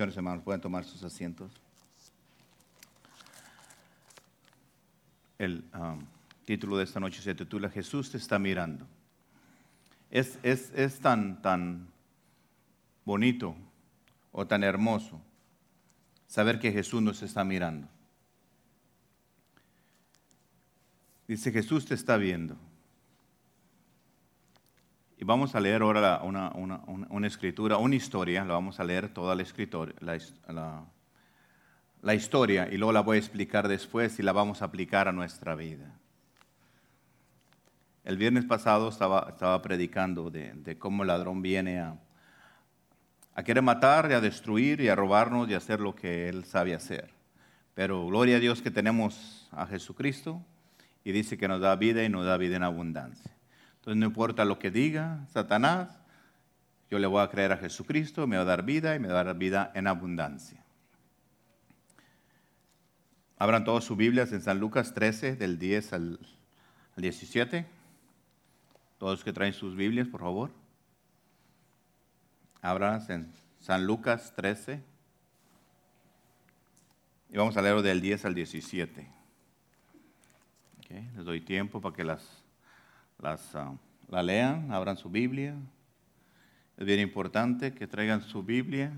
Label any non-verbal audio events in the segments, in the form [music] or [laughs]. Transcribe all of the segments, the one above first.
Señores hermanos, pueden tomar sus asientos. El um, título de esta noche se titula Jesús te está mirando. Es, es, es tan, tan bonito o tan hermoso saber que Jesús nos está mirando. Dice, Jesús te está viendo. Y vamos a leer ahora una, una, una, escritura, una historia, la vamos a leer toda la, escritura, la, la, la, historia y luego la voy a explicar después y la vamos a aplicar a nuestra vida. El viernes pasado estaba, estaba predicando de, de cómo el ladrón viene a, a querer matar y a destruir y a robarnos y a hacer lo que él sabe hacer. Pero gloria a Dios que tenemos a Jesucristo y dice que nos da vida y nos da vida en abundancia. Entonces no importa lo que diga Satanás, yo le voy a creer a Jesucristo, me va a dar vida y me va a dar vida en abundancia. Abran todas sus Biblias en San Lucas 13, del 10 al, 17. Todos que traen sus Biblias, por favor. Abran en San Lucas 13. Y vamos a leerlo del 10 al 17. Les doy tiempo para que las las, ah, la lean, abran su Biblia. Es bien importante que traigan su Biblia.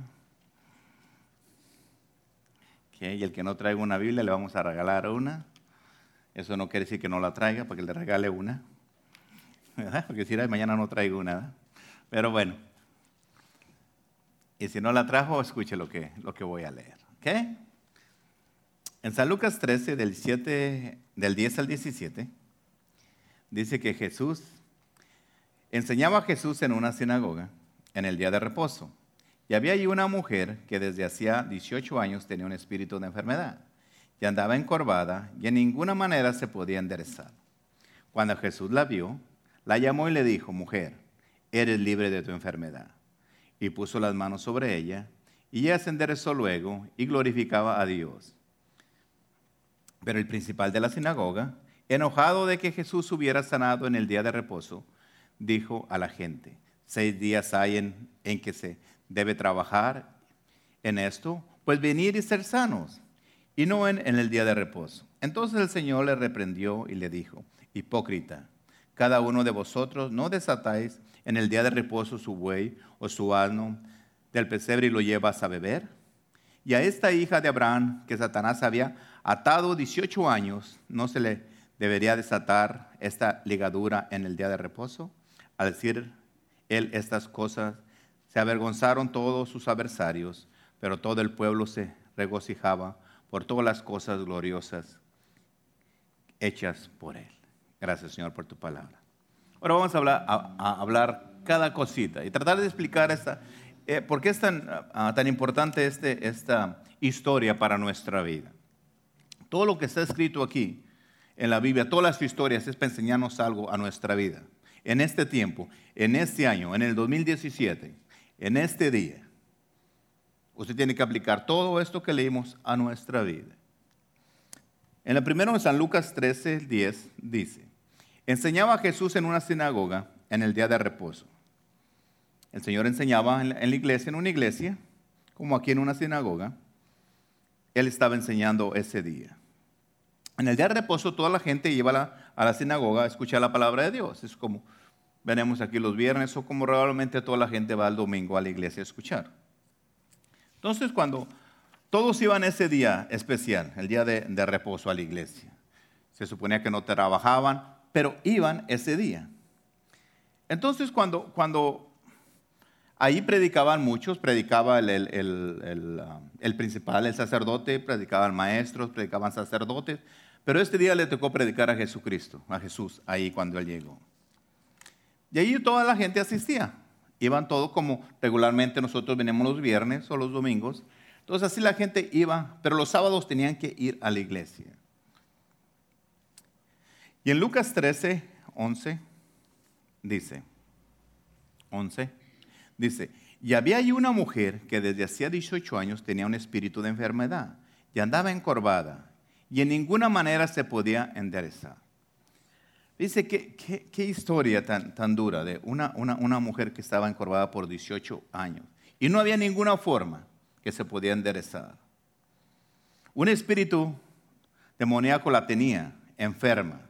y el que no traiga una Biblia le vamos a regalar una. Eso no quiere decir que no la traiga, para que le regale una. [laughs] Porque si mañana no traigo una. Pero bueno. Y si no la trajo, escuche lo que, lo que voy a leer. En San Lucas 13, del, 7, del 10 al 17 dice que Jesús, enseñaba a Jesús en una sinagoga en el día de reposo. Y había allí una mujer que desde hacía 18 años tenía un espíritu de enfermedad y andaba encorvada y en ninguna manera se podía enderezar. Cuando Jesús la vio, la llamó y le dijo, mujer, eres libre de tu enfermedad. Y puso las manos sobre ella y ella se enderezó luego y glorificaba a Dios. Pero el principal de la sinagoga, Enojado de que Jesús hubiera sanado en el día de reposo, dijo a la gente, seis días hay en, que se debe trabajar en esto, pues venir y ser sanos, y no en, en el día de reposo. Entonces el Señor le reprendió y le dijo, hipócrita, cada uno de vosotros no desatáis en el día de reposo su buey o su asno del pesebre y lo llevas a beber. Y a esta hija de Abraham, que Satanás había atado 18 años, no se le debería desatar esta ligadura en el día de reposo. Al decir él estas cosas, se avergonzaron todos sus adversarios, pero todo el pueblo se regocijaba por todas las cosas gloriosas hechas por él. Gracias, Señor, por tu palabra. Ahora vamos a hablar, a, hablar cada cosita y tratar de explicar esta, eh, por qué es tan, ah, tan importante este, esta historia para nuestra vida. Todo lo que está escrito aquí en la Biblia, todas las historias es para enseñarnos algo a nuestra vida. En este tiempo, en este año, en el 2017, en este día, usted tiene que aplicar todo esto que leímos a nuestra vida. En el primero de San Lucas 13, 10 dice, enseñaba a Jesús en una sinagoga en el día de reposo. El Señor enseñaba en la iglesia, en una iglesia, como aquí en una sinagoga. Él estaba enseñando ese día. En el día de reposo toda la gente iba a la, sinagoga a escuchar la palabra de Dios. Es como venimos aquí los viernes o como realmente toda la gente va el domingo a la iglesia a escuchar. Entonces cuando todos iban ese día especial, el día de, reposo a la iglesia, se suponía que no trabajaban, pero iban ese día. Entonces cuando, cuando ahí predicaban muchos, predicaba el, el, el, principal, el sacerdote, predicaban maestros, predicaban sacerdotes, pero este día le tocó predicar a Jesucristo, a Jesús, ahí cuando él llegó. Y ahí toda la gente asistía. Iban todos como regularmente nosotros venimos los viernes o los domingos. Entonces así la gente iba, pero los sábados tenían que ir a la iglesia. Y en Lucas 13, 11, dice, 11, dice, y había ahí una mujer que desde hacía 18 años tenía un espíritu de enfermedad y andaba encorvada y en ninguna manera se podía enderezar. Dice, ¿qué, qué, historia tan, dura de una, una, una, mujer que estaba encorvada por 18 años? Y no había ninguna forma que se podía enderezar. Un espíritu demoníaco la tenía enferma.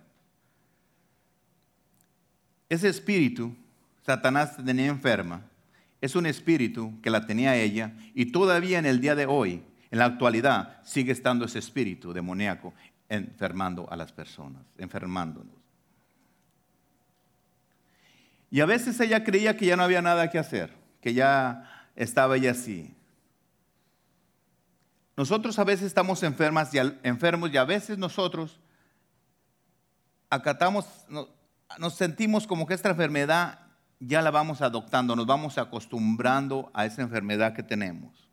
Ese espíritu, Satanás tenía enferma, es un espíritu que la tenía ella y todavía en el día de hoy, en la actualidad, sigue estando ese espíritu demoníaco enfermando a las personas, enfermándonos. Y a veces ella creía que ya no había nada que hacer, que ya estaba ella así. Nosotros a veces estamos enfermas y enfermos y a veces nosotros acatamos, nos sentimos como que esta enfermedad ya la vamos adoptando, nos vamos acostumbrando a esa enfermedad que tenemos.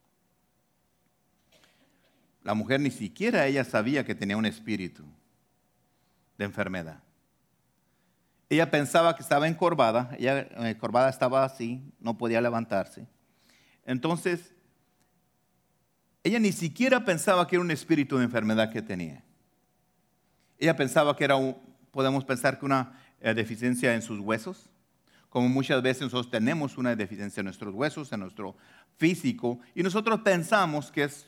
La mujer ni siquiera ella sabía que tenía un espíritu de enfermedad. Ella pensaba que estaba encorvada, ella encorvada estaba así, no podía levantarse. Entonces, ella ni siquiera pensaba que era un espíritu de enfermedad que tenía. Ella pensaba que era, podemos pensar que una eh, deficiencia en sus huesos, como muchas veces nosotros tenemos una deficiencia en nuestros huesos, en nuestro físico, y nosotros pensamos que es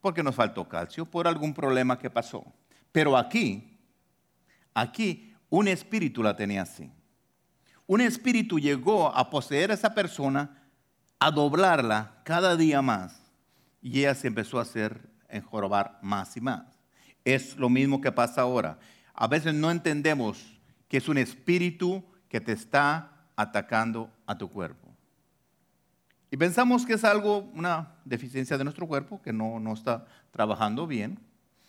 porque nos faltó calcio, por algún problema que pasó. Pero aquí, aquí, un espíritu la tenía así. Un espíritu llegó a poseer a esa persona, a doblarla cada día más, y ella se empezó a hacer enjorobar más y más. Es lo mismo que pasa ahora. A veces no entendemos que es un espíritu que te está atacando a tu cuerpo. Y pensamos que es algo, una deficiencia de nuestro cuerpo, que no, no está trabajando bien.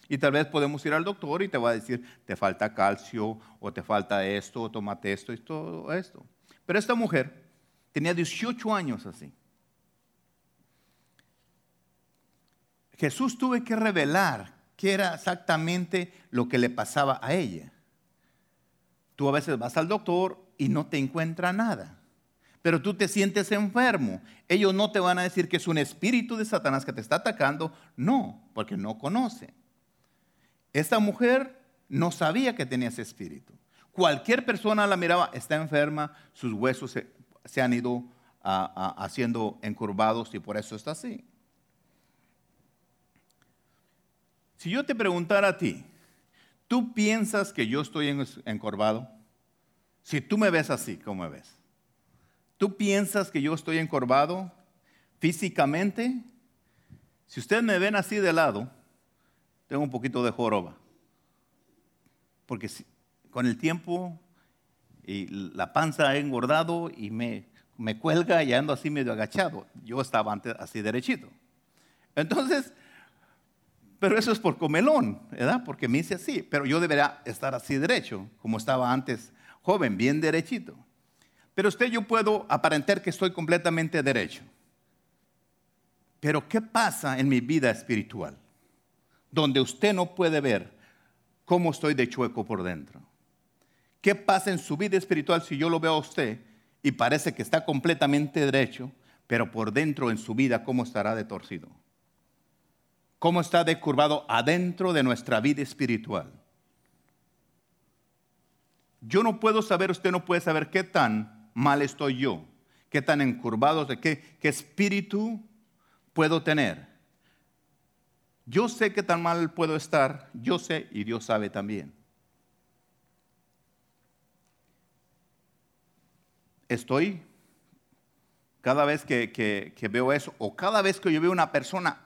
Y tal vez podemos ir al doctor y te va a decir, te falta calcio, o te falta esto, o tomate esto y todo esto. Pero esta mujer tenía 18 años así. Jesús tuvo que revelar qué era exactamente lo que le pasaba a ella. Tú a veces vas al doctor y no te encuentra nada. Pero tú te sientes enfermo. Ellos no te van a decir que es un espíritu de Satanás que te está atacando. No, porque no conocen. Esta mujer no sabía que tenía ese espíritu. Cualquier persona la miraba, está enferma, sus huesos se, han ido haciendo encurvados y por eso está así. Si yo te preguntara a ti, ¿tú piensas que yo estoy encorvado? Si tú me ves así, ¿cómo me ves? ¿Tú piensas que yo estoy encorvado físicamente? Si ustedes me ven así de lado, tengo un poquito de joroba. Porque con el tiempo y la panza ha engordado y me, me cuelga y ando así medio agachado. Yo estaba antes así derechito. Entonces, pero eso es por comelón, ¿verdad? Porque me hice así. Pero yo debería estar así derecho, como estaba antes joven, bien derechito. Pero usted yo puedo aparentar que estoy completamente derecho. Pero ¿qué pasa en mi vida espiritual? Donde usted no puede ver cómo estoy de chueco por dentro. ¿Qué pasa en su vida espiritual si yo lo veo a usted y parece que está completamente derecho, pero por dentro en su vida cómo estará de torcido? ¿Cómo está decurvado adentro de nuestra vida espiritual? Yo no puedo saber, usted no puede saber qué tan mal estoy yo, qué tan encurvado, de qué, qué espíritu puedo tener. Yo sé qué tan mal puedo estar, yo sé y Dios sabe también. Estoy, cada vez que, que, veo eso, o cada vez que yo veo una persona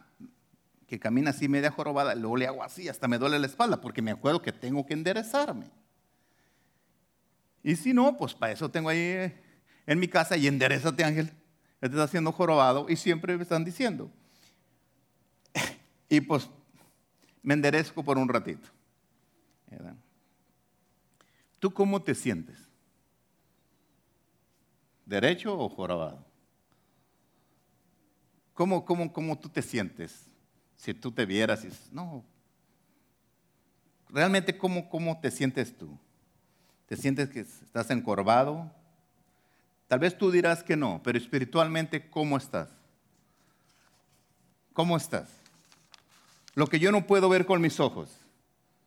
que camina así media jorobada, luego le hago así, hasta me duele la espalda, porque me acuerdo que tengo que enderezarme. Y si no, pues para eso tengo ahí eh, en mi casa y enderezate ángel. Estás haciendo jorobado y siempre me están diciendo. [laughs] Y pues me enderezco por un ratito. ¿Tú cómo te sientes? ¿Derecho o jorobado? ¿Cómo, cómo, cómo tú te sientes? Si tú te vieras y no. Realmente, ¿cómo, cómo te sientes tú? ¿Te sientes que estás encorvado? Tal vez tú dirás que no, pero espiritualmente, ¿cómo estás? ¿Cómo estás? Lo que yo no puedo ver con mis ojos,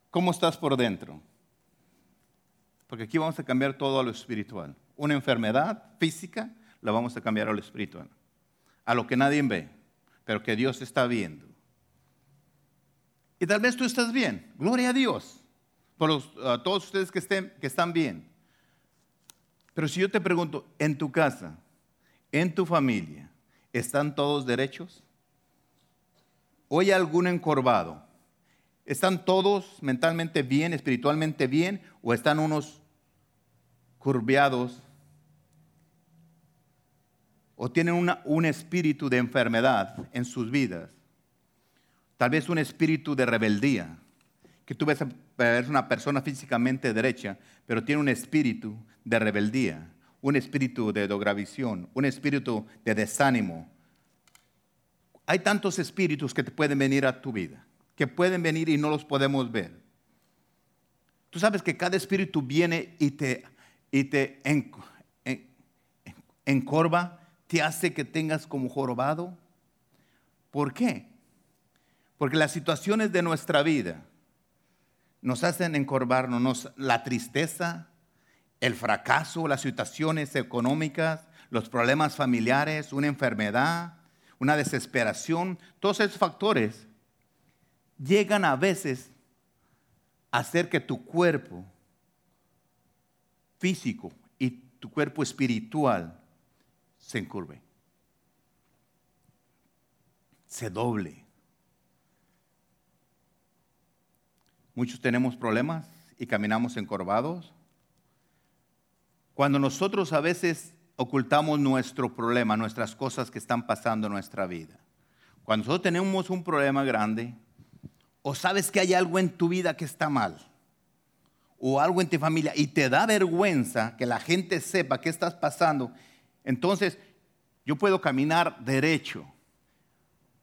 ¿cómo estás por dentro? Porque aquí vamos a cambiar todo a lo espiritual. Una enfermedad física la vamos a cambiar a lo espiritual. A lo que nadie ve. pero que Dios está viendo. Y tal vez tú estás bien, gloria a Dios, por a todos ustedes que, estén, que están bien. Pero si yo te pregunto, en tu casa, en tu familia, ¿están todos derechos? ¿O hay algún encorvado? ¿Están todos mentalmente bien, espiritualmente bien? ¿O están unos curviados? ¿O tienen un espíritu de enfermedad en sus vidas? Tal vez un espíritu de rebeldía que tú ves una persona físicamente derecha, pero tiene un espíritu de rebeldía, un espíritu de dogravisión, un espíritu de desánimo. Hay tantos espíritus que te pueden venir a tu vida, que pueden venir y no los podemos ver. Tú sabes que cada espíritu viene y te, y te encorva, te hace que tengas como jorobado. ¿Por qué? Porque las situaciones de nuestra vida, nos hacen encorvarnos la tristeza, el fracaso, las situaciones económicas, los problemas familiares, una enfermedad, una desesperación, todos esos factores llegan a veces a hacer que tu cuerpo físico y tu cuerpo espiritual se encurve, se doble. Muchos tenemos problemas y caminamos encorvados. Cuando nosotros a veces ocultamos nuestro problema, nuestras cosas que están pasando en nuestra vida. Cuando nosotros tenemos un problema grande, o sabes que hay algo en tu vida que está mal, o algo en tu familia, y te da vergüenza que la gente sepa qué estás pasando, entonces yo puedo caminar derecho.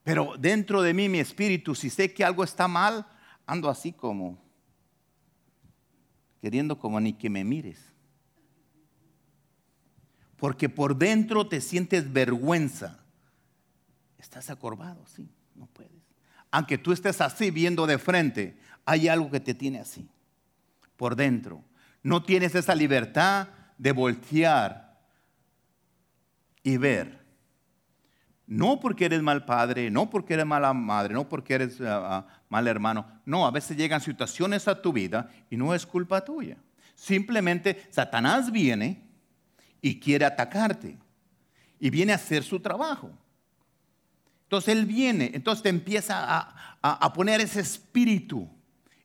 Pero dentro de mí, mi espíritu, si sé que algo está mal, ando así como, queriendo como ni que me mires. Porque por dentro te sientes vergüenza. Estás acorvado, sí, no puedes. Aunque tú estés así viendo de frente, hay algo que te tiene así, por dentro. No tienes esa libertad de voltear y ver no porque eres mal padre, no porque eres mala madre, no porque eres ah, ah, mal hermano. No, a veces llegan situaciones a tu vida y no es culpa tuya. Simplemente Satanás viene y quiere atacarte. Y viene a hacer su trabajo. Entonces él viene, entonces te empieza a, a poner ese espíritu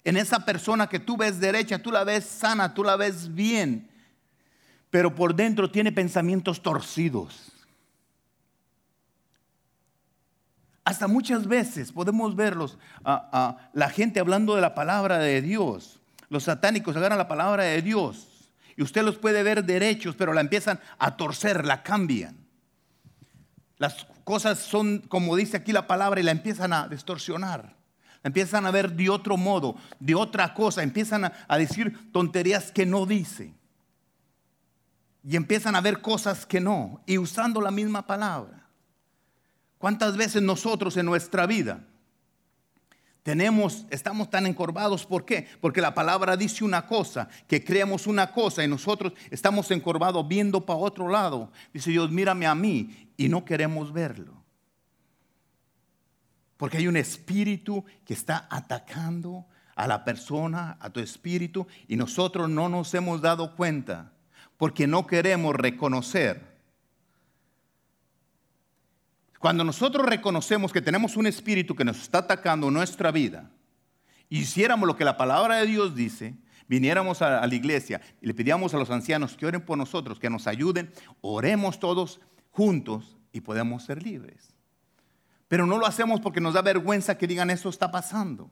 en esa persona que tú ves derecha, tú la ves sana, tú la ves bien. Pero por dentro tiene pensamientos torcidos Hasta muchas veces podemos verlos, a, la gente hablando de la palabra de Dios. Los satánicos agarran la palabra de Dios y usted los puede ver derechos, pero la empiezan a torcer, la cambian. Las cosas son como dice aquí la palabra y la empiezan a distorsionar. La empiezan a ver de otro modo, de otra cosa, empiezan a, a decir tonterías que no dice. Y empiezan a ver cosas que no, y usando la misma palabra. ¿Cuántas veces nosotros en nuestra vida tenemos, estamos tan encorvados? ¿Por qué? Porque la palabra dice una cosa, que creemos una cosa y nosotros estamos encorvados viendo para otro lado. Dice Dios, mírame a mí y no queremos verlo. Porque hay un espíritu que está atacando a la persona, a tu espíritu, y nosotros no nos hemos dado cuenta porque no queremos reconocer cuando nosotros reconocemos que tenemos un espíritu que nos está atacando nuestra vida, hiciéramos lo que la palabra de Dios dice, viniéramos a, la iglesia y le pidiéramos a los ancianos que oren por nosotros, que nos ayuden, oremos todos juntos y podemos ser libres. Pero no lo hacemos porque nos da vergüenza que digan eso está pasando.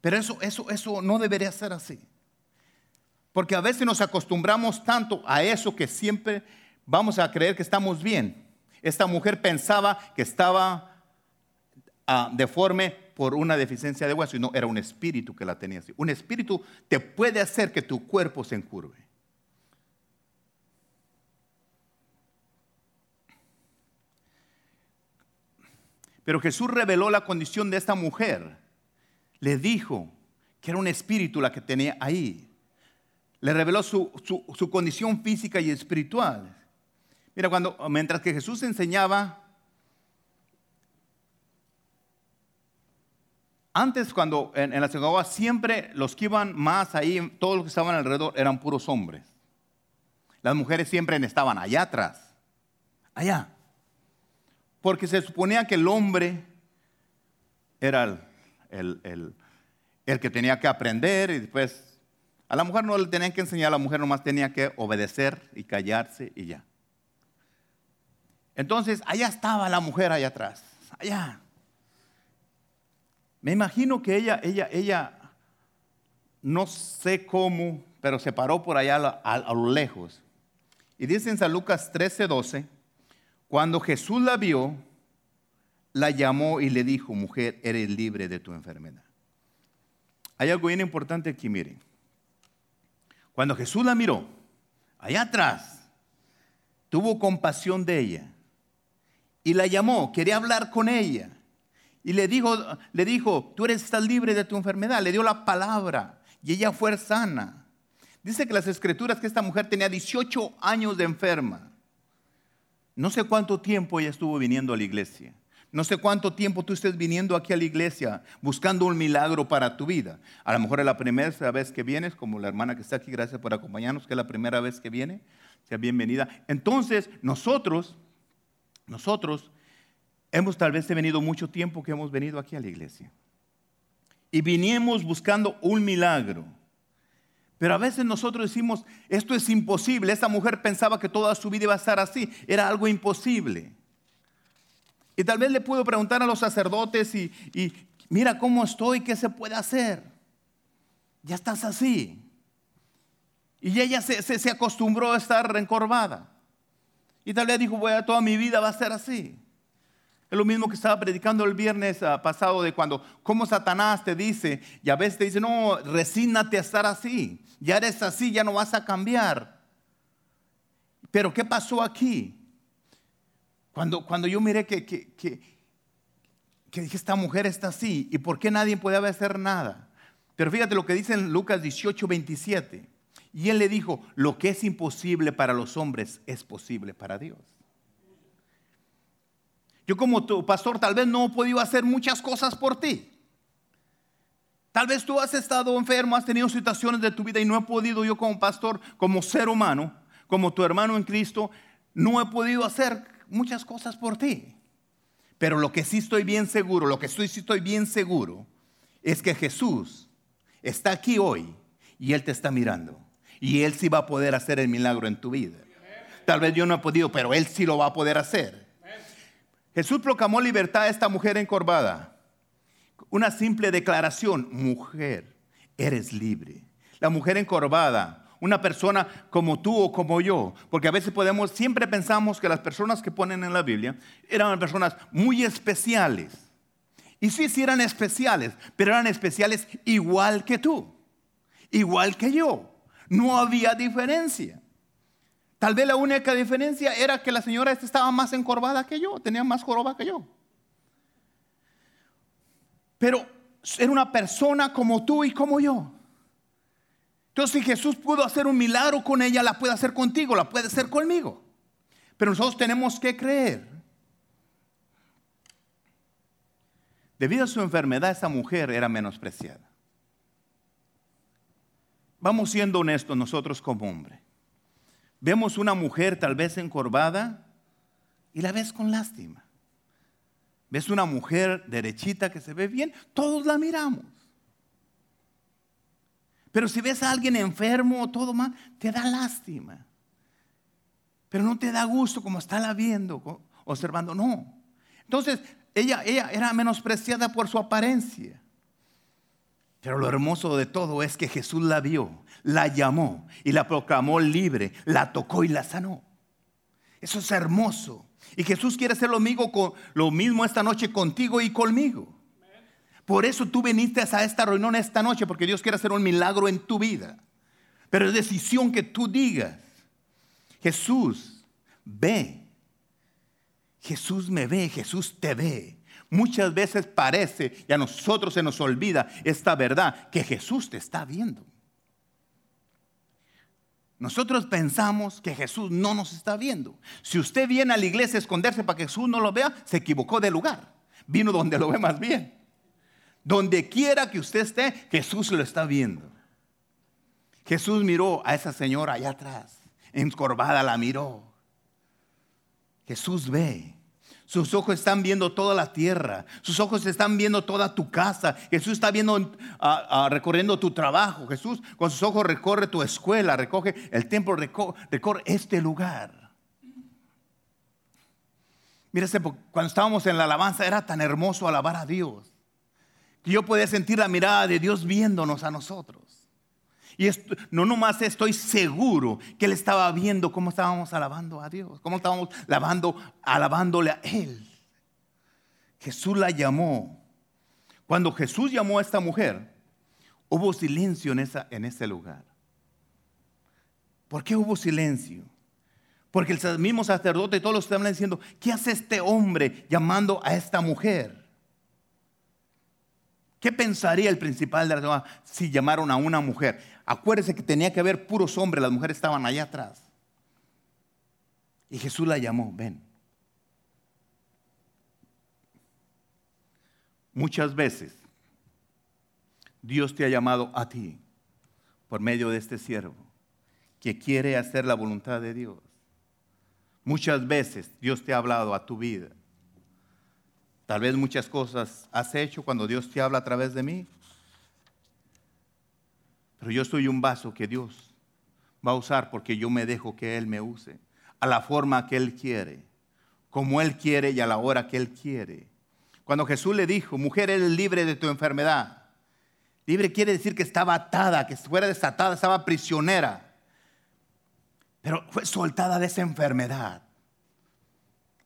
Pero eso, eso, eso no debería ser así. Porque a veces nos acostumbramos tanto a eso que siempre vamos a creer que estamos bien. Esta mujer pensaba que estaba ah, deforme por una deficiencia de hueso y no, era un espíritu que la tenía así. Un espíritu te puede hacer que tu cuerpo se encurve. Pero Jesús reveló la condición de esta mujer. Le dijo que era un espíritu la que tenía ahí. Le reveló su, su condición física y espiritual. Mira, cuando, mientras que Jesús enseñaba antes cuando en, la sinagoga siempre los que iban más ahí, todos los que estaban alrededor eran puros hombres. Las mujeres siempre estaban allá atrás, allá. Porque se suponía que el hombre era el, que tenía que aprender y después a la mujer no le tenían que enseñar, a la mujer nomás tenía que obedecer y callarse y ya. Entonces, allá estaba la mujer allá atrás, allá. Me imagino que ella, ella, ella, no sé cómo, pero se paró por allá a, lo lejos. Y dice en San Lucas 13, 12, cuando Jesús la vio, la llamó y le dijo, mujer, eres libre de tu enfermedad. Hay algo bien importante aquí, miren. Cuando Jesús la miró, allá atrás, tuvo compasión de ella y la llamó, quería hablar con ella. Y le dijo, le dijo, tú eres estás libre de tu enfermedad. Le dio la palabra y ella fue sana. Dice que las escrituras que esta mujer tenía 18 años de enferma. No sé cuánto tiempo ella estuvo viniendo a la iglesia. No sé cuánto tiempo tú estés viniendo aquí a la iglesia buscando un milagro para tu vida. A lo mejor es la primera vez que vienes, como la hermana que está aquí, gracias por acompañarnos, que es la primera vez que viene. Sea bienvenida. Entonces, nosotros, nosotros hemos tal vez venido mucho tiempo que hemos venido aquí a la iglesia. Y vinimos buscando un milagro. Pero a veces nosotros decimos, esto es imposible. Esta mujer pensaba que toda su vida iba a estar así. Era algo imposible. Y tal vez le puedo preguntar a los sacerdotes y, mira cómo estoy, qué se puede hacer. Ya estás así. Y ella se, acostumbró a estar encorvada. Y tal vez dijo, toda mi vida va a ser así. Es lo mismo que estaba predicando el viernes ah, pasado de cuando, como Satanás te dice, y a veces te dice, no, resígnate a estar así. Ya eres así, ya no vas a cambiar. Pero ¿qué pasó aquí? Cuando, cuando yo miré que, que, que, dije, esta mujer está así, ¿y por qué nadie puede hacer nada? Pero fíjate lo que dice en Lucas 18, 27. Y él le dijo, lo que es imposible para los hombres es posible para Dios. Yo como tu pastor tal vez no he podido hacer muchas cosas por ti. Tal vez tú has estado enfermo, has tenido situaciones de tu vida y no he podido yo como pastor, como ser humano, como tu hermano en Cristo, no he podido hacer muchas cosas por ti. Pero lo que sí estoy bien seguro, lo que sí estoy bien seguro, es que Jesús está aquí hoy y Él te está mirando. Y Él sí va a poder hacer el milagro en tu vida. Tal vez yo no he podido, pero Él sí lo va a poder hacer. Jesús proclamó libertad a esta mujer encorvada. Una simple declaración, mujer, eres libre. La mujer encorvada una persona como tú o como yo, porque a veces podemos, siempre pensamos que las personas que ponen en la Biblia eran personas muy especiales. Y sí, sí eran especiales, pero eran especiales igual que tú, igual que yo. No había diferencia. Tal vez la única diferencia era que la señora esta estaba más encorvada que yo, tenía más joroba que yo. Pero era una persona como tú y como yo. Entonces, si Jesús pudo hacer un milagro con ella, la puede hacer contigo, la puede hacer conmigo. Pero nosotros tenemos que creer. Debido a su enfermedad, esa mujer era menospreciada. Vamos siendo honestos nosotros como hombre. Vemos una mujer tal vez encorvada y la ves con lástima. Ves una mujer derechita que se ve bien, todos la miramos. Pero si ves a alguien enfermo o todo mal, te da lástima. Pero no te da gusto como está viendo, observando, no. Entonces, ella, ella era menospreciada por su apariencia. Pero lo hermoso de todo es que Jesús la vio, la llamó y la proclamó libre, la tocó y la sanó. Eso es hermoso. Y Jesús quiere hacer lo mismo, esta noche contigo y conmigo. Por eso tú viniste a esta reunión esta noche, porque Dios quiere hacer un milagro en tu vida. Pero es decisión que tú digas, Jesús ve, Jesús me ve, Jesús te ve. Muchas veces parece y a nosotros se nos olvida esta verdad, que Jesús te está viendo. Nosotros pensamos que Jesús no nos está viendo. Si usted viene a la iglesia a esconderse para que Jesús no lo vea, se equivocó de lugar. Vino donde lo ve más bien. Donde quiera que usted esté, Jesús lo está viendo. Jesús miró a esa señora allá atrás, encorvada la miró. Jesús ve. Sus ojos están viendo toda la tierra. Sus ojos están viendo toda tu casa. Jesús está viendo, recorriendo tu trabajo. Jesús con sus ojos recorre tu escuela, recoge el templo, recorre, este lugar. Mira, cuando estábamos en la alabanza era tan hermoso alabar a Dios. Que yo podía sentir la mirada de Dios viéndonos a nosotros. Y no nomás estoy seguro que Él estaba viendo cómo estábamos alabando a Dios, cómo estábamos alabando, alabándole a Él. Jesús la llamó. Cuando Jesús llamó a esta mujer, hubo silencio en, ese lugar. ¿Por qué hubo silencio? Porque el mismo sacerdote y todos los estaban diciendo, ¿qué hace este hombre llamando a esta mujer? ¿Qué pensaría el principal de la ciudad si llamaron a una mujer? Acuérdese que tenía que haber puros hombres, las mujeres estaban allá atrás. Y Jesús la llamó, ven. Muchas veces Dios te ha llamado a ti por medio de este siervo que quiere hacer la voluntad de Dios. Muchas veces Dios te ha hablado a tu vida Tal vez muchas cosas has hecho cuando Dios te habla a través de mí. Pero yo soy un vaso que Dios va a usar porque yo me dejo que Él me use a la forma que Él quiere, como Él quiere y a la hora que Él quiere. Cuando Jesús le dijo, mujer, eres libre de tu enfermedad. Libre quiere decir que estaba atada, que fuera desatada, estaba prisionera. Pero fue soltada de esa enfermedad.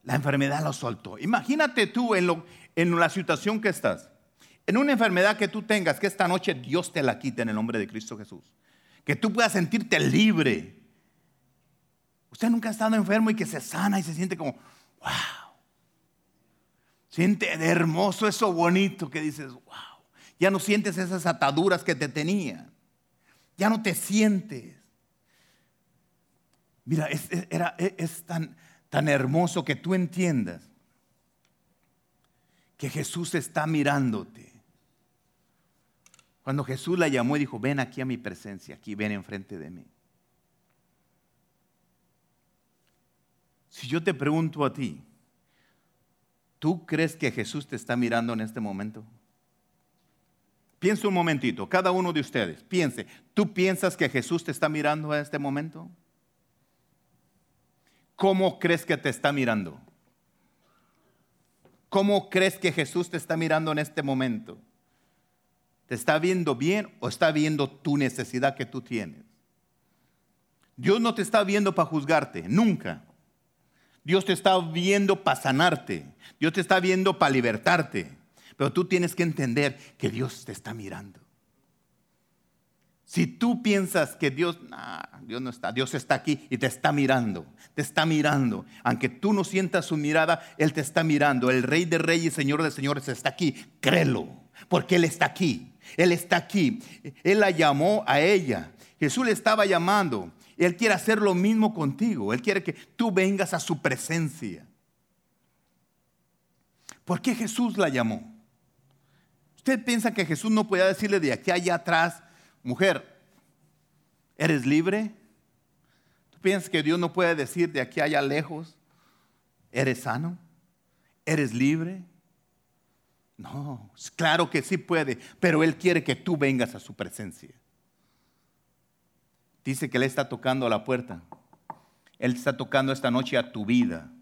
La enfermedad lo soltó. Imagínate tú en, en la situación que estás. En una enfermedad que tú tengas, que esta noche Dios te la quite en el nombre de Cristo Jesús. Que tú puedas sentirte libre. Usted nunca ha estado enfermo y que se sana y se siente como, wow. Siente hermoso eso bonito que dices, wow. Ya no sientes esas ataduras que te tenían. Ya no te sientes. Mira, era, es tan, tan hermoso que tú entiendas que Jesús está mirándote. Cuando Jesús la llamó y dijo, ven aquí a mi presencia, aquí ven enfrente de mí. Si yo te pregunto a ti, ¿tú crees que Jesús te está mirando en este momento? Piensa un momentito, cada uno de ustedes, piense, ¿tú piensas que Jesús te está mirando en este momento? ¿cómo crees que te está mirando? ¿Cómo crees que Jesús te está mirando en este momento? ¿Te está viendo bien o está viendo tu necesidad que tú tienes? Dios no te está viendo para juzgarte, nunca. Dios te está viendo para sanarte. Dios te está viendo para libertarte. Pero tú tienes que entender que Dios te está mirando. Si tú piensas que Dios, Dios no está, Dios está aquí y te está mirando, te está mirando. Aunque tú no sientas su mirada, Él te está mirando. El Rey de Reyes Señor de Señores está aquí. Créelo, porque Él está aquí. Él está aquí. Él la llamó a ella. Jesús le estaba llamando. Él quiere hacer lo mismo contigo. Él quiere que tú vengas a su presencia. ¿Por qué Jesús la llamó? ¿Usted piensa que Jesús no podía decirle de aquí allá atrás, mujer, ¿eres libre? ¿Tú piensas que Dios no puede decir de aquí allá lejos, ¿eres sano? ¿Eres libre? No, claro que sí puede, pero Él quiere que tú vengas a su presencia. Dice que Él está tocando a la puerta. Él está tocando esta noche a tu vida.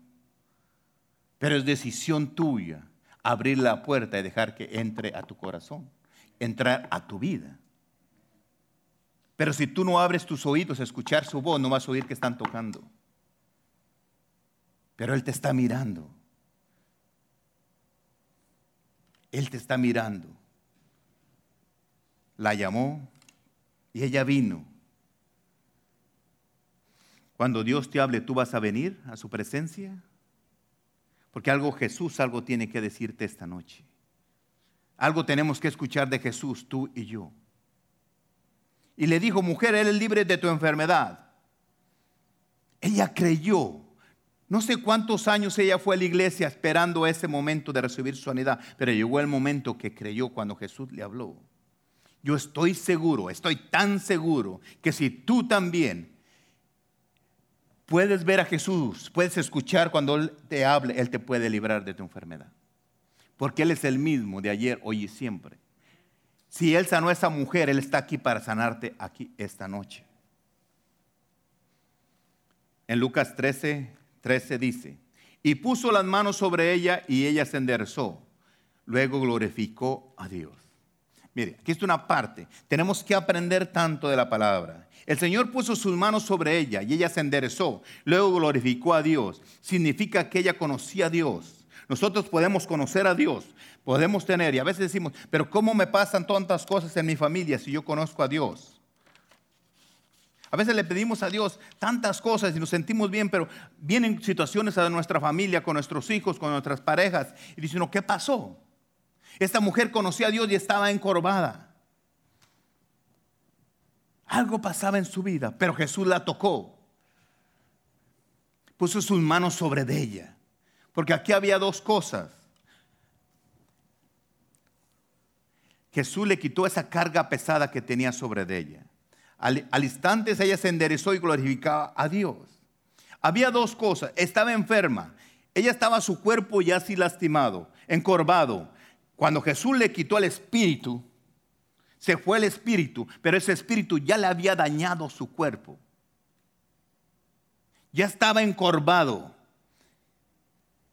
Pero es decisión tuya abrir la puerta y dejar que entre a tu corazón, entrar a tu vida. Pero si tú no abres tus oídos a escuchar su voz, no vas a oír que están tocando. Pero Él te está mirando. Él te está mirando. La llamó y ella vino. Cuando Dios te hable, ¿tú vas a venir a su presencia? Porque algo Jesús, algo tiene que decirte esta noche. Algo tenemos que escuchar de Jesús, tú y yo y le dijo, mujer, eres libre de tu enfermedad. Ella creyó. No sé cuántos años ella fue a la iglesia esperando ese momento de recibir su sanidad, pero llegó el momento que creyó cuando Jesús le habló. Yo estoy seguro, estoy tan seguro que si tú también puedes ver a Jesús, puedes escuchar cuando Él te hable, Él te puede librar de tu enfermedad. Porque Él es el mismo de ayer, hoy y siempre. Si Él sanó a esa mujer, Él está aquí para sanarte aquí esta noche. En Lucas 13, 13 dice, y puso las manos sobre ella y ella se enderezó. Luego glorificó a Dios. Mire, aquí está una parte. Tenemos que aprender tanto de la palabra. El Señor puso sus manos sobre ella y ella se enderezó. Luego glorificó a Dios. Significa que ella conocía a Dios. Nosotros podemos conocer a Dios, podemos tener, y a veces decimos, pero ¿cómo me pasan tantas cosas en mi familia si yo conozco a Dios? A veces le pedimos a Dios tantas cosas y nos sentimos bien, pero vienen situaciones a nuestra familia, con nuestros hijos, con nuestras parejas, y dicen, ¿qué pasó? Esta mujer conocía a Dios y estaba encorvada. Algo pasaba en su vida, pero Jesús la tocó. Puso sus manos sobre ella. Porque aquí había dos cosas. Jesús le quitó esa carga pesada que tenía sobre ella. Al, instante ella se enderezó y glorificaba a Dios. Había dos cosas. Estaba enferma. Ella estaba su cuerpo ya así lastimado, encorvado. Cuando Jesús le quitó el espíritu, se fue el espíritu, pero ese espíritu ya le había dañado su cuerpo. Ya estaba encorvado.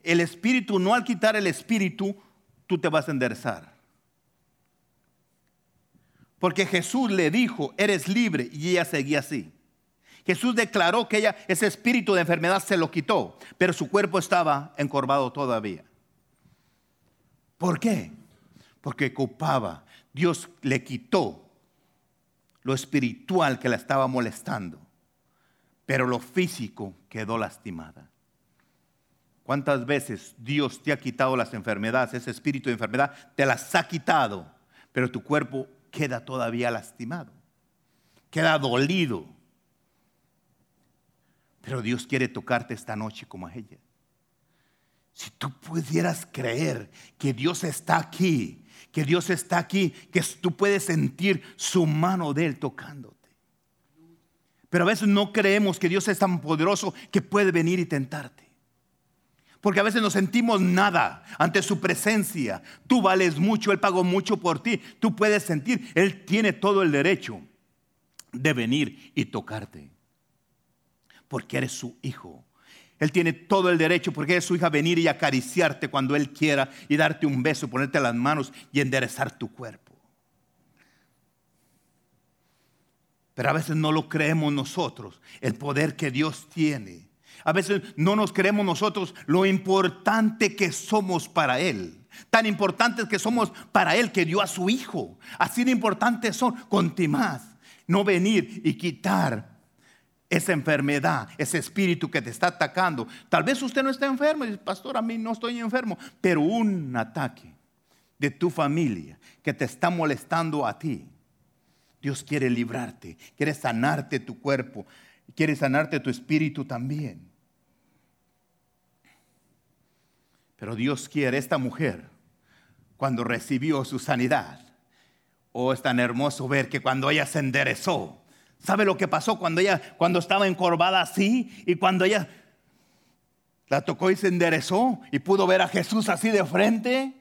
El espíritu, no al quitar el espíritu, tú te vas a enderezar. Porque Jesús le dijo, eres libre, y ella seguía así. Jesús declaró que ella, ese espíritu de enfermedad se lo quitó, pero su cuerpo estaba encorvado todavía. ¿Por qué? Porque ocupaba, Dios le quitó lo espiritual que la estaba molestando, pero lo físico quedó lastimada. ¿Cuántas veces Dios te ha quitado las enfermedades, ese espíritu de enfermedad, te las ha quitado, pero tu cuerpo queda todavía lastimado, queda dolido. Pero Dios quiere tocarte esta noche como a ella. Si tú pudieras creer que Dios está aquí, que Dios está aquí, que tú puedes sentir su mano de Él tocándote. Pero a veces no creemos que Dios es tan poderoso que puede venir y tentarte. Porque a veces nos sentimos nada ante su presencia. Tú vales mucho, Él pagó mucho por ti. Tú puedes sentir, Él tiene todo el derecho de venir y tocarte. Porque eres su hijo. Él tiene todo el derecho, porque eres su hija, venir y acariciarte cuando Él quiera y darte un beso, ponerte las manos y enderezar tu cuerpo. Pero a veces no lo creemos nosotros, el poder que Dios tiene a veces no nos creemos nosotros lo importante que somos para Él. Tan importantes que somos para Él que dio a su Hijo. Así de importantes son, con más, no venir y quitar esa enfermedad, ese espíritu que te está atacando. Tal vez usted no está enfermo, y dice, pastor, a mí no estoy enfermo, pero un ataque de tu familia que te está molestando a ti. Dios quiere librarte, quiere sanarte tu cuerpo, quiere sanarte tu espíritu también. Pero Dios quiere, esta mujer, cuando recibió su sanidad, oh, es tan hermoso ver que cuando ella se enderezó, ¿sabe lo que pasó cuando ella, cuando estaba encorvada así y cuando ella la tocó y se enderezó y pudo ver a Jesús así de frente,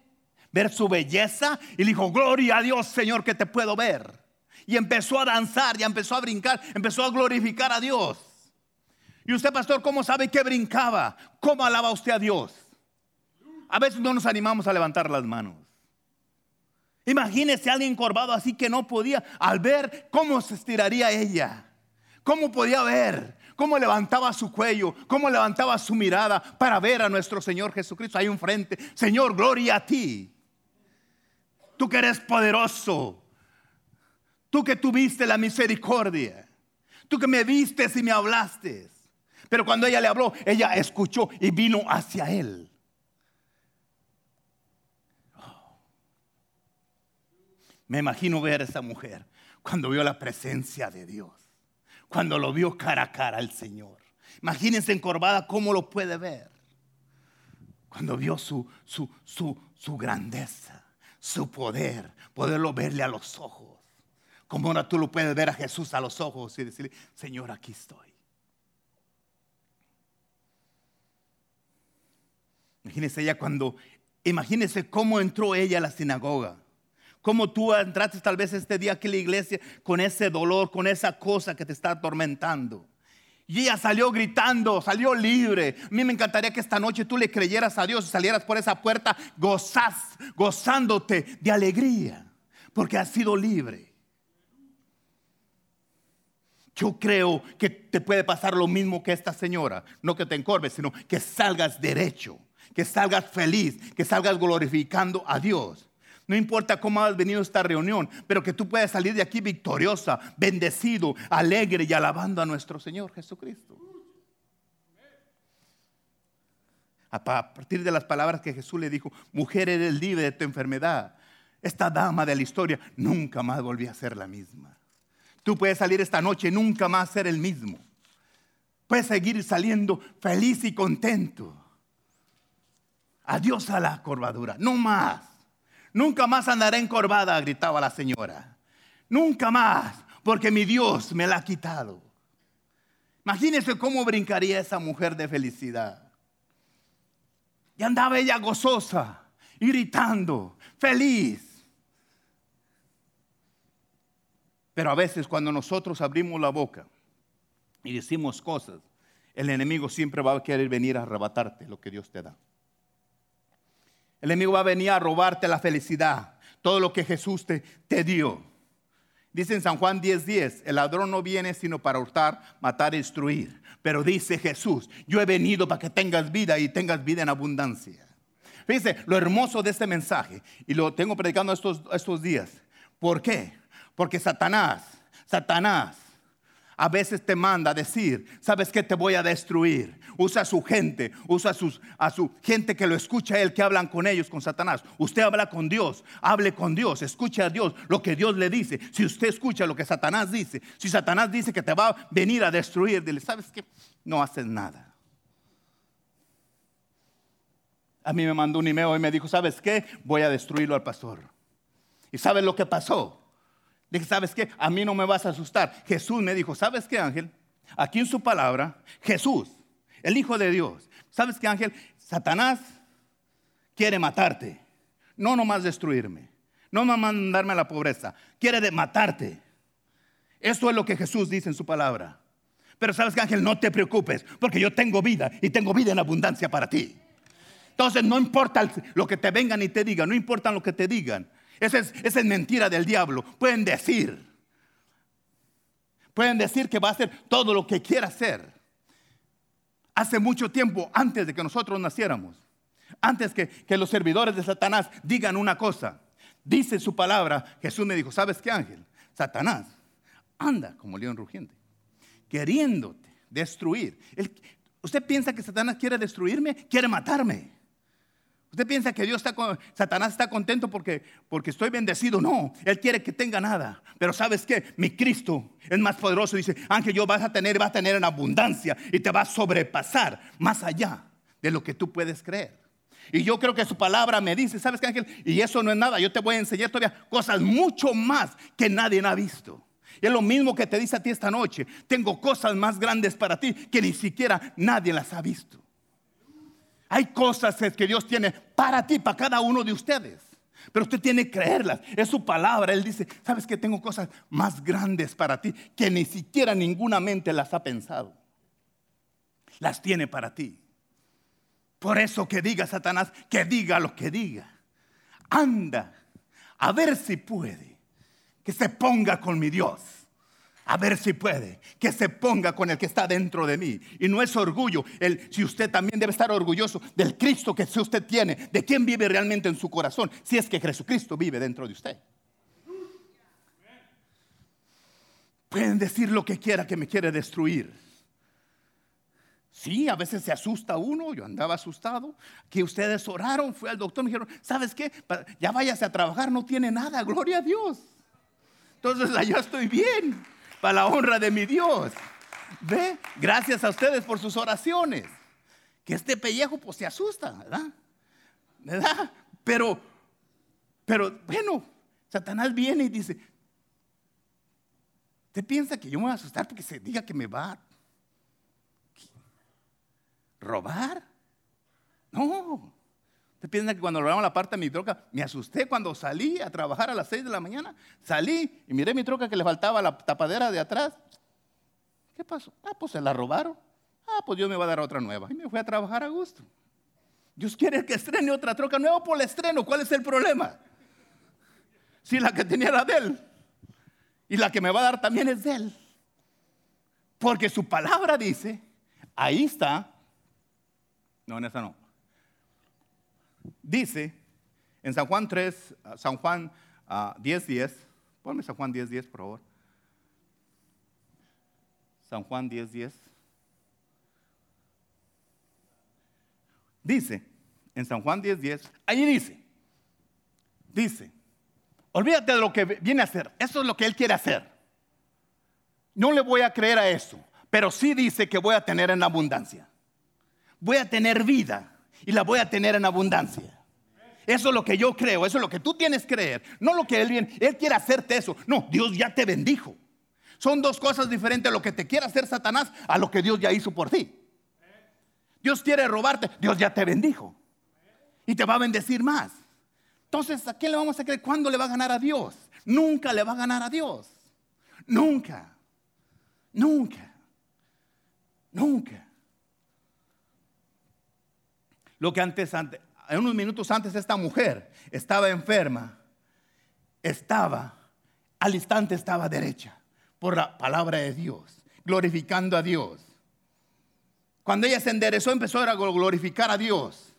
ver su belleza y le dijo, gloria a Dios Señor que te puedo ver. Y empezó a danzar y empezó a brincar, empezó a glorificar a Dios. Y usted, pastor, ¿cómo sabe que brincaba? ¿Cómo alaba usted a Dios? a veces no nos animamos a levantar las manos. Imagínese a alguien encorvado así que no podía, al ver cómo se estiraría ella, cómo podía ver, cómo levantaba su cuello, cómo levantaba su mirada para ver a nuestro Señor Jesucristo ahí enfrente. Señor, gloria a ti. Tú que eres poderoso, tú que tuviste la misericordia, tú que me vistes y me hablaste. Pero cuando ella le habló, ella escuchó y vino hacia él. Me imagino ver a esa mujer cuando vio la presencia de Dios, cuando lo vio cara a cara al Señor. Imagínense encorvada cómo lo puede ver. Cuando vio su, su, su, su grandeza, su poder, poderlo verle a los ojos. Como ahora tú lo puedes ver a Jesús a los ojos y decirle, Señor, aquí estoy. Imagínese ella cuando, imagínese cómo entró ella a la sinagoga. Cómo tú entraste tal vez este día aquí a la iglesia con ese dolor, con esa cosa que te está atormentando. Y ella salió gritando, salió libre. A mí me encantaría que esta noche tú le creyeras a Dios y salieras por esa puerta gozás, gozándote de alegría, porque has sido libre. Yo creo que te puede pasar lo mismo que esta señora. No que te encorves, sino que salgas derecho, que salgas feliz, que salgas glorificando a Dios. No importa cómo has venido a esta reunión, pero que tú puedas salir de aquí victoriosa, bendecido, alegre y alabando a nuestro Señor Jesucristo. A partir de las palabras que Jesús le dijo, mujer eres libre de tu enfermedad. Esta dama de la historia nunca más volvió a ser la misma. Tú puedes salir esta noche y nunca más ser el mismo. Puedes seguir saliendo feliz y contento. Adiós a la corvadura, no más. Nunca más andaré encorvada, gritaba la señora. Nunca más, porque mi Dios me la ha quitado. Imagínense cómo brincaría esa mujer de felicidad. Y andaba ella gozosa, gritando, feliz. Pero a veces cuando nosotros abrimos la boca y decimos cosas, el enemigo siempre va a querer venir a arrebatarte lo que Dios te da. El enemigo va a venir a robarte la felicidad, todo lo que Jesús te, te dio. Dice en San Juan 10:10, el ladrón no viene sino para hurtar, matar destruir. Pero dice Jesús, yo he venido para que tengas vida y tengas vida en abundancia. Fíjense, lo hermoso de este mensaje, y lo tengo predicando estos, estos días. ¿Por qué? Porque Satanás, Satanás, a veces te manda a decir, ¿sabes qué? Te voy a destruir. Usa a su gente, usa a, su gente que lo escucha a él, que hablan con ellos, con Satanás. Usted habla con Dios, hable con Dios, escuche a Dios lo que Dios le dice. Si usted escucha lo que Satanás dice, si Satanás dice que te va a venir a destruir, dile, ¿sabes qué? No haces nada. A mí me mandó un email y me dijo, ¿sabes qué? Voy a destruirlo al pastor. ¿Y sabes lo que pasó? Dije, ¿sabes qué? A mí no me vas a asustar. Jesús me dijo, ¿sabes qué, Ángel? Aquí en su palabra, Jesús, el Hijo de Dios. ¿Sabes qué, Ángel? Satanás quiere matarte. No nomás destruirme. No nomás mandarme a la pobreza. Quiere matarte. Esto es lo que Jesús dice en su palabra. Pero sabes que Ángel, no te preocupes, porque yo tengo vida y tengo vida en abundancia para ti. Entonces no importa lo que te vengan y te digan, no importa lo que te digan. Esa es, mentira del diablo. Pueden decir. Pueden decir que va a hacer todo lo que quiera hacer. Hace mucho tiempo, antes de que nosotros naciéramos, antes que, que los servidores de Satanás digan una cosa, dice su palabra, Jesús me dijo, ¿sabes qué ángel? Satanás anda como león rugiente, queriéndote destruir. ¿Usted piensa que Satanás quiere destruirme? Quiere matarme. ¿Usted piensa que Dios está con, Satanás está contento porque, porque estoy bendecido? No, Él quiere que tenga nada. Pero ¿sabes qué? Mi Cristo es más poderoso. Dice, Ángel, yo vas a tener, vas a tener en abundancia y te va a sobrepasar más allá de lo que tú puedes creer. Y yo creo que su palabra me dice, ¿sabes qué, Ángel? Y eso no es nada. Yo te voy a enseñar todavía cosas mucho más que nadie ha visto. Y es lo mismo que te dice a ti esta noche. Tengo cosas más grandes para ti que ni siquiera nadie las ha visto. Hay cosas que Dios tiene para ti, para cada uno de ustedes. Pero usted tiene que creerlas. Es su palabra. Él dice, sabes que tengo cosas más grandes para ti que ni siquiera ninguna mente las ha pensado. Las tiene para ti. Por eso que diga Satanás, que diga lo que diga. Anda a ver si puede. Que se ponga con mi Dios a ver si puede, que se ponga con el que está dentro de mí. Y no es orgullo, el, si usted también debe estar orgulloso del Cristo que usted tiene, de quién vive realmente en su corazón, si es que Jesucristo vive dentro de usted. Pueden decir lo que quiera que me quiere destruir. Sí, a veces se asusta uno, yo andaba asustado, que ustedes oraron, fui al doctor, me dijeron, ¿sabes qué? Ya váyase a trabajar, no tiene nada, gloria a Dios. Entonces [laughs] allá estoy bien para la honra de mi Dios. ¿Ve? Gracias a ustedes por sus oraciones. Que este pellejo pues se asusta, ¿verdad? ¿Verdad? Pero, pero bueno, Satanás viene y dice, ¿te piensa que yo me voy a asustar porque se diga que me va a robar? No. ¿Te piensa que cuando robaron la parte de mi troca, me asusté cuando salí a trabajar a las 6 de la mañana? Salí y miré mi troca que le faltaba la tapadera de atrás. ¿Qué pasó? Ah, pues se la robaron. Ah, pues Dios me va a dar otra nueva. Y me fui a trabajar a gusto. Dios quiere que estrene otra troca nueva por el estreno. ¿Cuál es el problema? Si la que tenía era de él. Y la que me va a dar también es de él. Porque su palabra dice, ahí está. No, en esa no. Dice en San Juan 3, San Juan 10, 10. Ponme San Juan 10, 10, por favor. San Juan 10, 10. Dice, en San Juan 10, 10, ahí dice, dice, olvídate de lo que viene a hacer, eso es lo que Él quiere hacer. No le voy a creer a eso, pero sí dice que voy a tener en abundancia. Voy a tener vida y la voy a tener en abundancia. Eso es lo que yo creo, eso es lo que tú tienes que creer, no lo que Él viene, Él quiere hacerte eso. No, Dios ya te bendijo. Son dos cosas diferentes, lo que te quiere hacer Satanás a lo que Dios ya hizo por ti. Dios quiere robarte, Dios ya te bendijo. Y te va a bendecir más. Entonces, ¿a quién le vamos a creer? ¿Cuándo le va a ganar a Dios? Nunca le va a ganar a Dios. Nunca. Nunca. Nunca. Lo que antes, antes, unos minutos antes esta mujer estaba enferma, estaba, al instante estaba derecha por la palabra de Dios, glorificando a Dios. Cuando ella se enderezó, empezó a glorificar a Dios.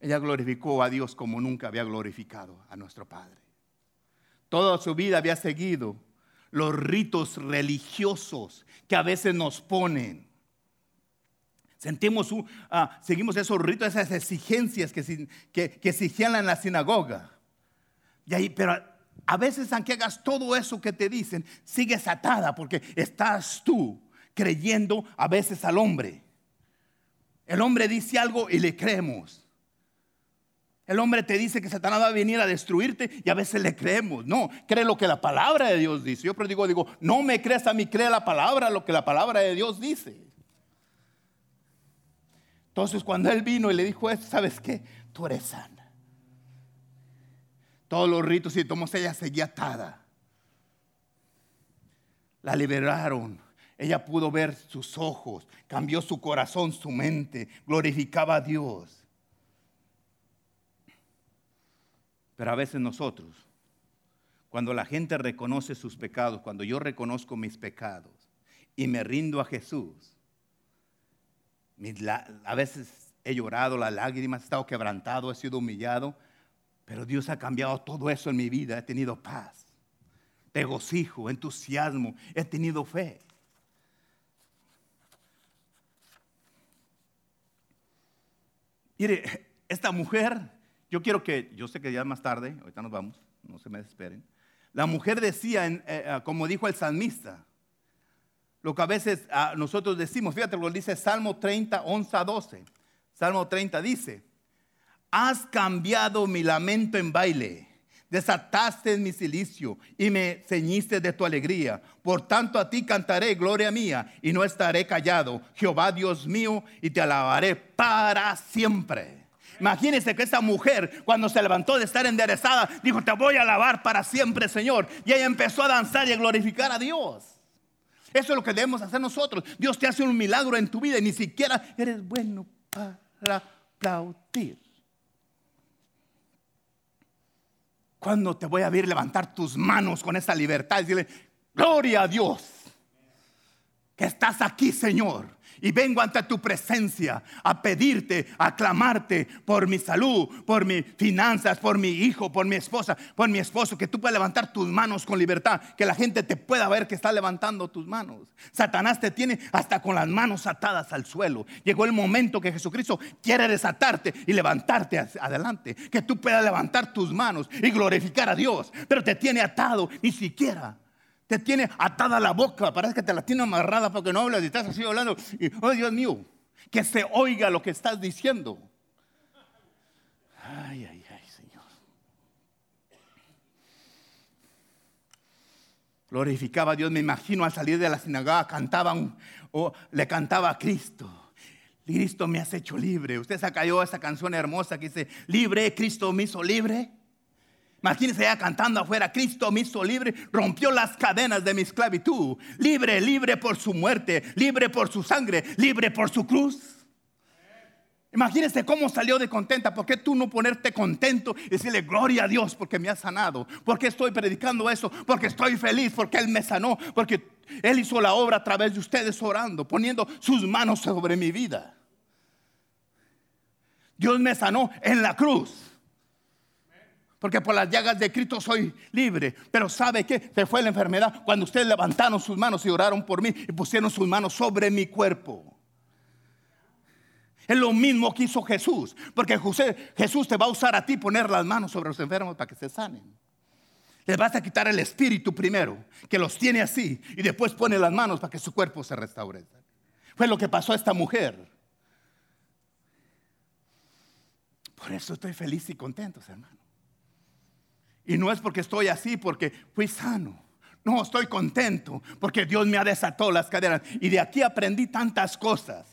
Ella glorificó a Dios como nunca había glorificado a nuestro Padre. Toda su vida había seguido los ritos religiosos que a veces nos ponen. Sentimos, ah, seguimos esos ritos, esas exigencias que, que, exigían en la sinagoga. Y ahí, pero a veces aunque hagas todo eso que te dicen, sigues atada porque estás tú creyendo a veces al hombre. El hombre dice algo y le creemos. El hombre te dice que Satanás va a venir a destruirte y a veces le creemos. No, cree lo que la palabra de Dios dice. Yo pero digo, digo, no me creas a mí, cree la palabra, lo que la palabra de Dios dice. Entonces cuando él vino y le dijo esto, ¿sabes qué? Tú eres sano todos los ritos y tomó ella seguía atada. La liberaron. Ella pudo ver sus ojos, cambió su corazón, su mente, glorificaba a Dios. Pero a veces nosotros, cuando la gente reconoce sus pecados, cuando yo reconozco mis pecados y me rindo a Jesús, a veces he llorado las lágrimas, he estado quebrantado, he sido humillado, pero Dios ha cambiado todo eso en mi vida. He tenido paz, regocijo, entusiasmo, he tenido fe. Mire, esta mujer, yo quiero que, yo sé que ya más tarde, ahorita nos vamos, no se me desesperen. La mujer decía, eh, eh, como dijo el salmista, lo que a veces ah, nosotros decimos, fíjate lo dice Salmo 30, 11 a 12. Salmo 30 dice, has cambiado mi lamento en baile, desataste mi silicio y me ceñiste de tu alegría. Por tanto a ti cantaré, gloria mía, y no estaré callado, Jehová Dios mío, y te alabaré para siempre. Imagínense que esa mujer, cuando se levantó de estar enderezada, dijo, te voy a alabar para siempre, Señor. Y ella empezó a danzar y a glorificar a Dios. Eso es lo que debemos hacer nosotros. Dios te hace un milagro en tu vida y ni siquiera eres bueno para aplaudir. ¿Cuándo te voy a ver levantar tus manos con esa libertad y decirle, gloria a Dios, que estás aquí, Señor? Y vengo ante tu presencia a pedirte, a clamarte por mi salud, por mis finanzas, por mi hijo, por mi esposa, por mi esposo, que tú puedas levantar tus manos con libertad, que la gente te pueda ver que estás levantando tus manos. Satanás te tiene hasta con las manos atadas al suelo. Llegó el momento que Jesucristo quiere desatarte y levantarte adelante, que tú puedas levantar tus manos y glorificar a Dios, pero te tiene atado, ni siquiera Te tiene atada la boca, parece que te la tiene amarrada porque no hablas y estás así hablando. Y, oh Dios mío, que se oiga lo que estás diciendo. Ay, ay, ay, Señor. Glorificaba a Dios, me imagino al salir de la sinagoga cantaban o le cantaba a Cristo. Cristo me has hecho libre. Usted se cayó esa canción hermosa que dice, libre, Cristo me hizo libre. Imagínese ella cantando afuera, Cristo me hizo libre, rompió las cadenas de mi esclavitud. Libre, libre por su muerte, libre por su sangre, libre por su cruz. Imagínese cómo salió de contenta. ¿Por qué tú no ponerte contento y decirle gloria a Dios porque me ha sanado? Porque estoy predicando eso? Porque estoy feliz, porque Él me sanó, porque Él hizo la obra a través de ustedes orando, poniendo sus manos sobre mi vida. Dios me sanó en la cruz. Porque por las llagas de Cristo soy libre. Pero ¿sabe qué? Se fue la enfermedad cuando ustedes levantaron sus manos y oraron por mí y pusieron sus manos sobre mi cuerpo. Es lo mismo que hizo Jesús. Porque Jesús te va a usar a ti poner las manos sobre los enfermos para que se sanen. Les vas a quitar el espíritu primero, que los tiene así, y después pone las manos para que su cuerpo se restaure. Fue lo que pasó a esta mujer. Por eso estoy feliz y contento, hermano. Y no es porque estoy así, porque fui sano. No, estoy contento porque Dios me ha desatado las cadenas. Y de aquí aprendí tantas cosas.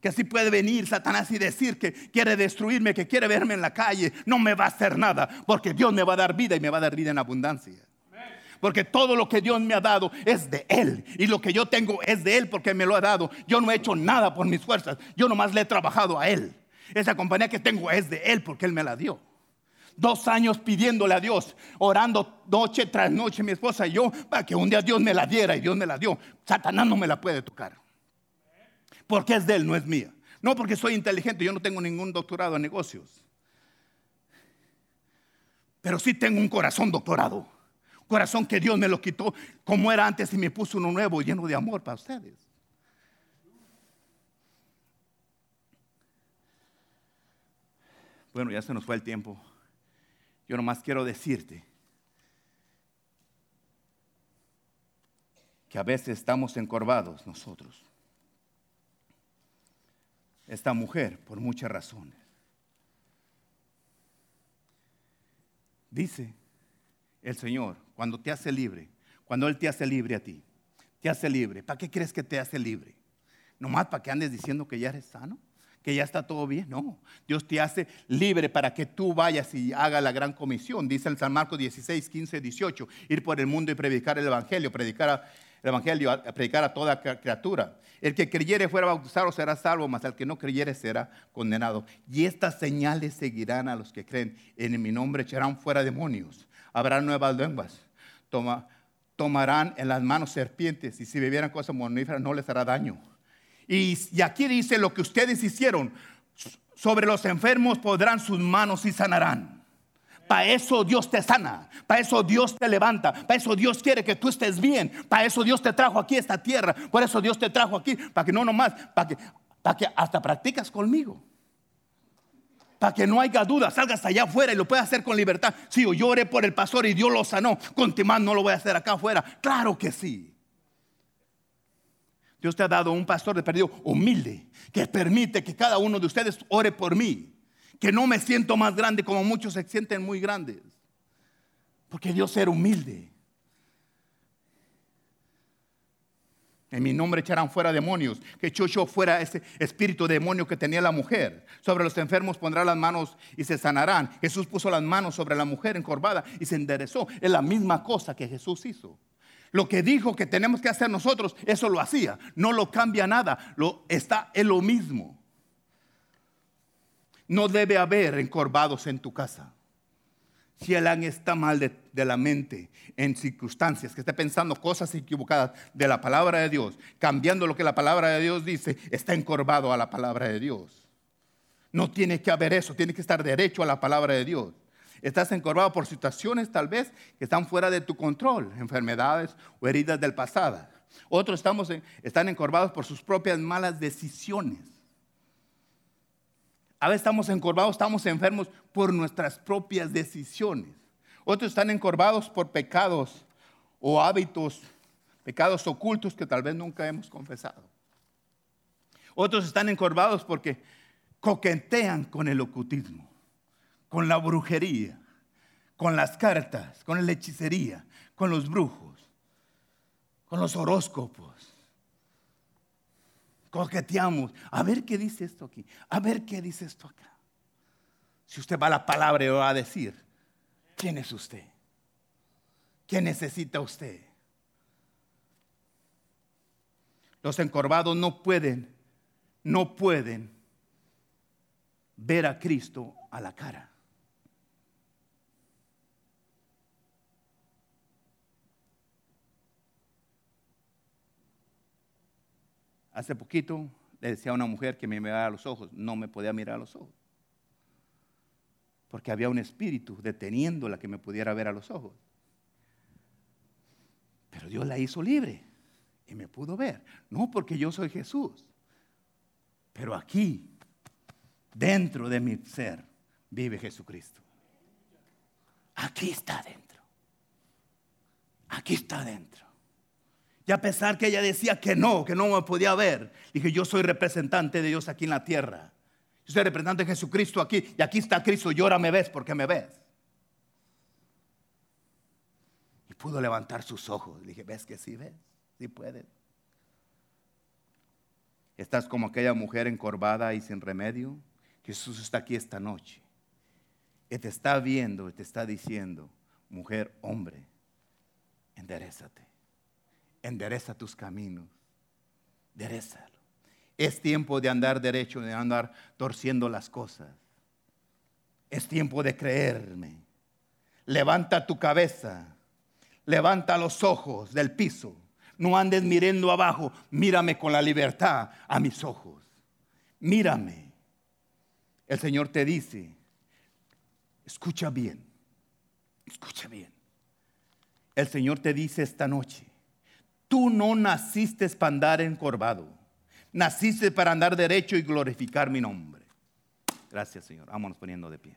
Que así puede venir Satanás y decir que quiere destruirme, que quiere verme en la calle. No me va a hacer nada porque Dios me va a dar vida y me va a dar vida en abundancia. Porque todo lo que Dios me ha dado es de Él. Y lo que yo tengo es de Él porque me lo ha dado. Yo no he hecho nada por mis fuerzas. Yo nomás le he trabajado a Él. Esa compañía que tengo es de Él porque Él me la dio. Dos años pidiéndole a Dios, orando noche tras noche mi esposa y yo para que un día Dios me la diera y Dios me la dio. Satanás no me la puede tocar. Porque es de Él, no es mía. No porque soy inteligente, yo no tengo ningún doctorado en negocios. Pero sí tengo un corazón doctorado. Corazón que Dios me lo quitó como era antes y me puso uno nuevo lleno de amor para ustedes. Bueno, ya se nos fue el tiempo. Yo nomás quiero decirte que a veces estamos encorvados nosotros. Esta mujer, por muchas razones. Dice el Señor, cuando te hace libre, cuando Él te hace libre a ti, te hace libre. ¿Para qué crees que te hace libre? ¿Nomás para que andes diciendo que ya eres sano? Que ya está todo bien. No, Dios te hace libre para que tú vayas y hagas la gran comisión. Dice en San Marcos 16, 15, 18, ir por el mundo y predicar el Evangelio, predicar el Evangelio, predicar a toda criatura. El que creyere fuera bautizado será salvo, mas el que no creyere será condenado. Y estas señales seguirán a los que creen. En mi nombre echarán fuera demonios, habrá nuevas lenguas, tomarán en las manos serpientes y si bebieran cosas moníferas no les hará daño y, aquí dice lo que ustedes hicieron. Sobre los enfermos podrán sus manos y sanarán. Para eso Dios te sana, para eso Dios te levanta, para eso Dios quiere que tú estés bien, para eso Dios te trajo aquí a esta tierra, por eso Dios te trajo aquí, para que no nomás, para que, que hasta practicas conmigo. Para que no haya duda, salgas allá afuera y lo puedas hacer con libertad. Si yo lloré por el pastor y Dios lo sanó, con más no lo voy a hacer acá afuera. Claro que sí. Dios te ha dado un pastor de perdido humilde, que permite que cada uno de ustedes ore por mí, que no me siento más grande como muchos se sienten muy grandes, porque Dios era humilde. En mi nombre echarán fuera demonios, que echó yo fuera ese espíritu demonio que tenía la mujer. Sobre los enfermos pondrá las manos y se sanarán. Jesús puso las manos sobre la mujer encorvada y se enderezó. Es la misma cosa que Jesús hizo. Lo que dijo que tenemos que hacer nosotros, eso lo hacía. No lo cambia nada, lo, está en lo mismo. No debe haber encorvados en tu casa. Si el ángel está mal de, de, la mente en circunstancias, que esté pensando cosas equivocadas de la palabra de Dios, cambiando lo que la palabra de Dios dice, está encorvado a la palabra de Dios. No tiene que haber eso, tiene que estar derecho a la palabra de Dios. Estás encorvado por situaciones tal vez que están fuera de tu control, enfermedades o heridas del pasado. Otros estamos están encorvados por sus propias malas decisiones. A veces estamos encorvados, estamos enfermos por nuestras propias decisiones. Otros están encorvados por pecados o hábitos, pecados ocultos que tal vez nunca hemos confesado. Otros están encorvados porque coquetean con el ocultismo, con la brujería, con las cartas, con la hechicería, con los brujos, con los horóscopos. Coqueteamos. A ver qué dice esto aquí. A ver qué dice esto acá. Si usted va a la palabra y va a decir, ¿quién es usted? ¿Qué necesita usted? Los encorvados no pueden, no pueden ver a Cristo a la cara. Hace poquito le decía a una mujer que me mirara a los ojos, no me podía mirar a los ojos. Porque había un espíritu deteniéndola que me pudiera ver a los ojos. Pero Dios la hizo libre y me pudo ver. No porque yo soy Jesús, pero aquí, dentro de mi ser, vive Jesucristo. Aquí está dentro. Aquí está dentro. Y a pesar que ella decía que no, que no me podía ver, dije, yo soy representante de Dios aquí en la tierra. Yo soy representante de Jesucristo aquí. Y aquí está Cristo. Y ahora me ves porque me ves. Y pudo levantar sus ojos. dije, ¿ves que sí ves? Sí puedes. Estás como aquella mujer encorvada y sin remedio. Jesús está aquí esta noche. Y te está viendo te está diciendo, mujer, hombre, enderezate endereza tus caminos. Enderezalo. Es tiempo de andar derecho, de andar torciendo las cosas. Es tiempo de creerme. Levanta tu cabeza. Levanta los ojos del piso. No andes mirando abajo. Mírame con la libertad a mis ojos. Mírame. El Señor te dice, escucha bien. Escucha bien. El Señor te dice esta noche, Tú no naciste para andar encorvado. Naciste para andar derecho y glorificar mi nombre. Gracias, Señor. Vámonos poniendo de pie.